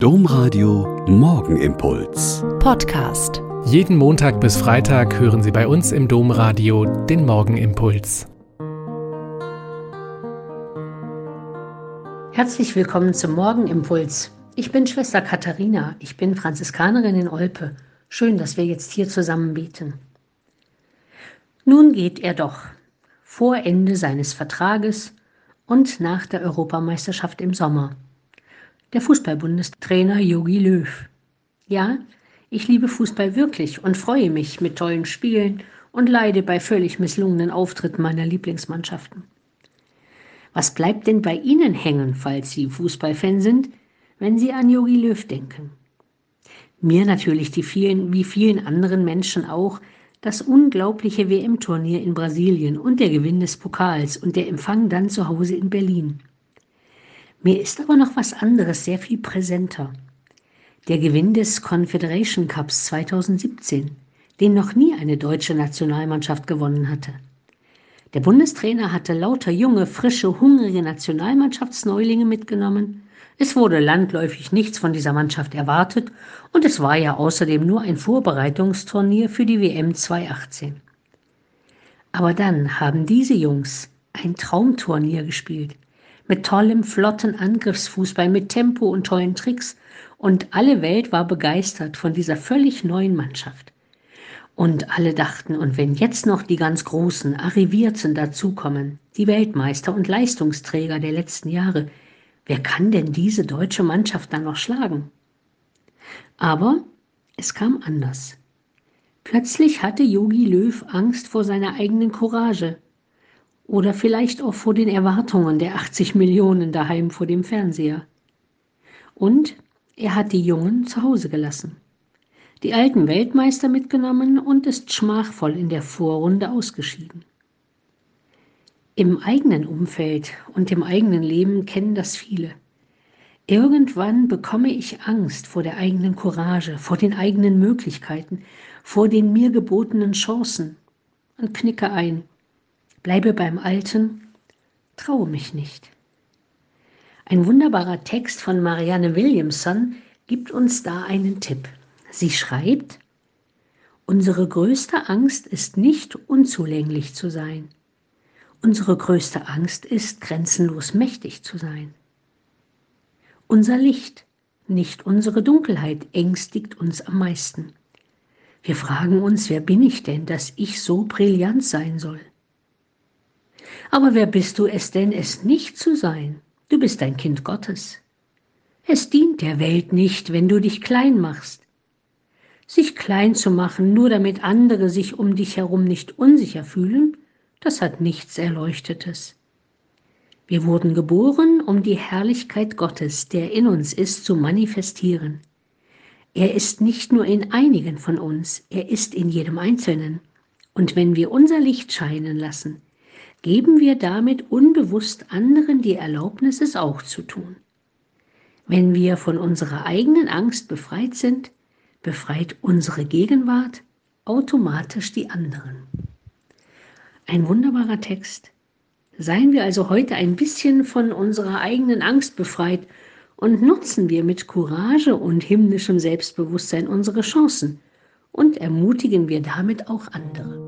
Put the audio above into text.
Domradio Morgenimpuls. Podcast. Jeden Montag bis Freitag hören Sie bei uns im Domradio den Morgenimpuls. Herzlich willkommen zum Morgenimpuls. Ich bin Schwester Katharina, ich bin Franziskanerin in Olpe. Schön, dass wir jetzt hier zusammen beten. Nun geht er doch, vor Ende seines Vertrages und nach der Europameisterschaft im Sommer der Fußballbundestrainer Jogi Löw. Ja, ich liebe Fußball wirklich und freue mich mit tollen Spielen und leide bei völlig misslungenen Auftritten meiner Lieblingsmannschaften. Was bleibt denn bei Ihnen hängen, falls Sie Fußballfan sind, wenn Sie an Jogi Löw denken? Mir natürlich die vielen, wie vielen anderen Menschen auch, das unglaubliche WM-Turnier in Brasilien und der Gewinn des Pokals und der Empfang dann zu Hause in Berlin. Mir ist aber noch was anderes sehr viel präsenter. Der Gewinn des Confederation Cups 2017, den noch nie eine deutsche Nationalmannschaft gewonnen hatte. Der Bundestrainer hatte lauter junge, frische, hungrige Nationalmannschaftsneulinge mitgenommen. Es wurde landläufig nichts von dieser Mannschaft erwartet und es war ja außerdem nur ein Vorbereitungsturnier für die WM 2018. Aber dann haben diese Jungs ein Traumturnier gespielt mit tollem, flotten Angriffsfußball, mit Tempo und tollen Tricks. Und alle Welt war begeistert von dieser völlig neuen Mannschaft. Und alle dachten, und wenn jetzt noch die ganz Großen, Arrivierten dazukommen, die Weltmeister und Leistungsträger der letzten Jahre, wer kann denn diese deutsche Mannschaft dann noch schlagen? Aber es kam anders. Plötzlich hatte Yogi Löw Angst vor seiner eigenen Courage, oder vielleicht auch vor den Erwartungen der 80 Millionen daheim vor dem Fernseher. Und er hat die Jungen zu Hause gelassen, die alten Weltmeister mitgenommen und ist schmachvoll in der Vorrunde ausgeschieden. Im eigenen Umfeld und im eigenen Leben kennen das viele. Irgendwann bekomme ich Angst vor der eigenen Courage, vor den eigenen Möglichkeiten, vor den mir gebotenen Chancen und knicke ein bleibe beim Alten, traue mich nicht. Ein wunderbarer Text von Marianne Williamson gibt uns da einen Tipp. Sie schreibt, Unsere größte Angst ist nicht unzulänglich zu sein. Unsere größte Angst ist grenzenlos mächtig zu sein. Unser Licht, nicht unsere Dunkelheit, ängstigt uns am meisten. Wir fragen uns, wer bin ich denn, dass ich so brillant sein soll? Aber wer bist du es denn, es nicht zu sein? Du bist ein Kind Gottes. Es dient der Welt nicht, wenn du dich klein machst. Sich klein zu machen, nur damit andere sich um dich herum nicht unsicher fühlen, das hat nichts Erleuchtetes. Wir wurden geboren, um die Herrlichkeit Gottes, der in uns ist, zu manifestieren. Er ist nicht nur in einigen von uns, er ist in jedem Einzelnen. Und wenn wir unser Licht scheinen lassen, geben wir damit unbewusst anderen die Erlaubnis, es auch zu tun. Wenn wir von unserer eigenen Angst befreit sind, befreit unsere Gegenwart automatisch die anderen. Ein wunderbarer Text. Seien wir also heute ein bisschen von unserer eigenen Angst befreit und nutzen wir mit Courage und himmlischem Selbstbewusstsein unsere Chancen und ermutigen wir damit auch andere.